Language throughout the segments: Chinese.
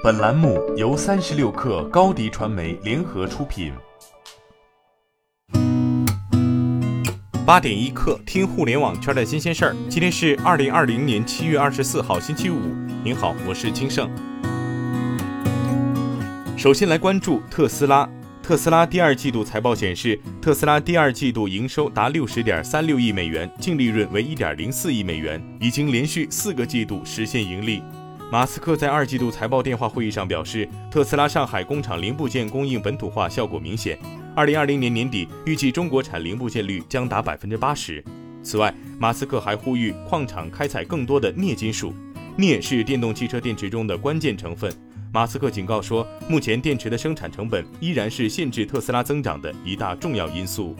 本栏目由三十六氪高低传媒联合出品。八点一刻，听互联网圈的新鲜事儿。今天是二零二零年七月二十四号，星期五。您好，我是金盛。首先来关注特斯拉。特斯拉第二季度财报显示，特斯拉第二季度营收达六十点三六亿美元，净利润为一点零四亿美元，已经连续四个季度实现盈利。马斯克在二季度财报电话会议上表示，特斯拉上海工厂零部件供应本土化效果明显。二零二零年年底，预计中国产零部件率将达百分之八十。此外，马斯克还呼吁矿场开采更多的镍金属，镍是电动汽车电池中的关键成分。马斯克警告说，目前电池的生产成本依然是限制特斯拉增长的一大重要因素。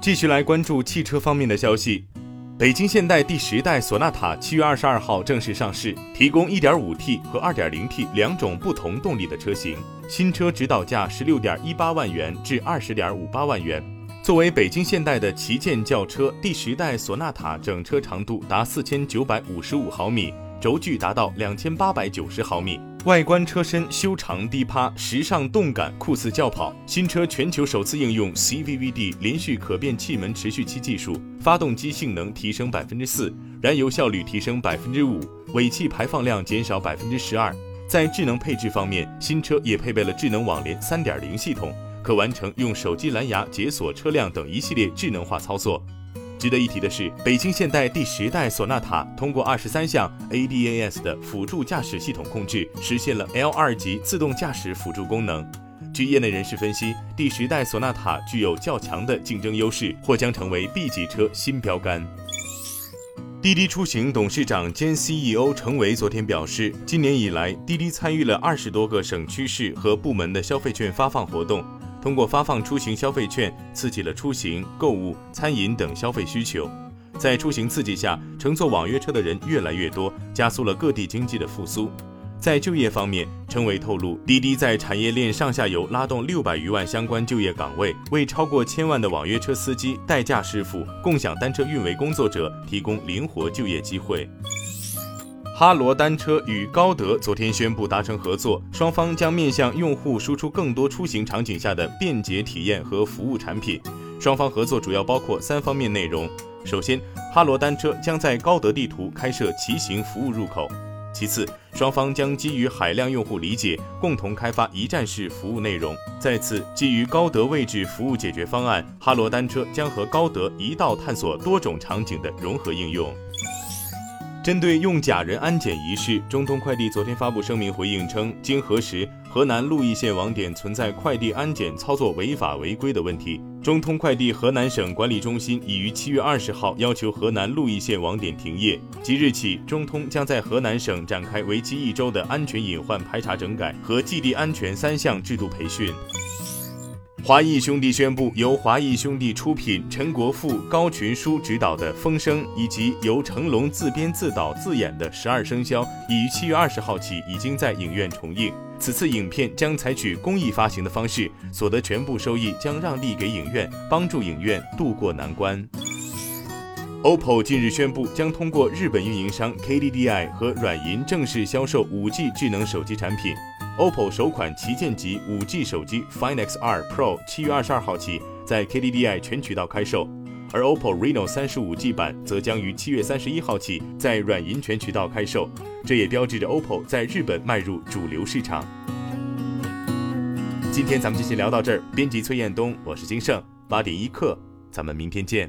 继续来关注汽车方面的消息。北京现代第十代索纳塔七月二十二号正式上市，提供 1.5T 和 2.0T 两种不同动力的车型。新车指导价十六点一八万元至二十点五八万元。作为北京现代的旗舰轿车，第十代索纳塔整车长度达四千九百五十五毫米，轴距达到两千八百九十毫米。外观车身修长低趴，时尚动感，酷似轿跑。新车全球首次应用 CVVD 连续可变气门持续器技术，发动机性能提升百分之四，燃油效率提升百分之五，尾气排放量减少百分之十二。在智能配置方面，新车也配备了智能网联三点零系统，可完成用手机蓝牙解锁车辆等一系列智能化操作。值得一提的是，北京现代第十代索纳塔通过二十三项 ADAS 的辅助驾驶系统控制，实现了 L 二级自动驾驶辅助功能。据业内人士分析，第十代索纳塔具有较强的竞争优势，或将成为 B 级车新标杆。滴滴出行董事长兼 CEO 程维昨天表示，今年以来，滴滴参与了二十多个省区市和部门的消费券发放活动。通过发放出行消费券，刺激了出行、购物、餐饮等消费需求。在出行刺激下，乘坐网约车的人越来越多，加速了各地经济的复苏。在就业方面，程伟透露，滴滴在产业链上下游拉动六百余万相关就业岗位，为超过千万的网约车司机、代驾师傅、共享单车运维工作者提供灵活就业机会。哈罗单车与高德昨天宣布达成合作，双方将面向用户输出更多出行场景下的便捷体验和服务产品。双方合作主要包括三方面内容：首先，哈罗单车将在高德地图开设骑行服务入口；其次，双方将基于海量用户理解，共同开发一站式服务内容；再次，基于高德位置服务解决方案，哈罗单车将和高德一道探索多种场景的融合应用。针对用假人安检一事，中通快递昨天发布声明回应称，经核实，河南鹿邑县网点存在快递安检操作违法违规的问题。中通快递河南省管理中心已于七月二十号要求河南鹿邑县网点停业。即日起，中通将在河南省展开为期一周的安全隐患排查整改和寄递安全三项制度培训。华谊兄弟宣布，由华谊兄弟出品、陈国富、高群书执导的《风声》，以及由成龙自编自导自演的《十二生肖》，已于七月二十号起已经在影院重映。此次影片将采取公益发行的方式，所得全部收益将让利给影院，帮助影院渡过难关。OPPO 近日宣布，将通过日本运营商 KDDI 和软银正式销售 5G 智能手机产品。OPPO 首款旗舰级 5G 手机 Find X2 Pro 七月二十二号起在 KDDI 全渠道开售，而 OPPO Reno 三十五 G 版则将于七月三十一号起在软银全渠道开售，这也标志着 OPPO 在日本迈入主流市场。今天咱们就先聊到这儿，编辑崔彦东，我是金盛，八点一刻，咱们明天见。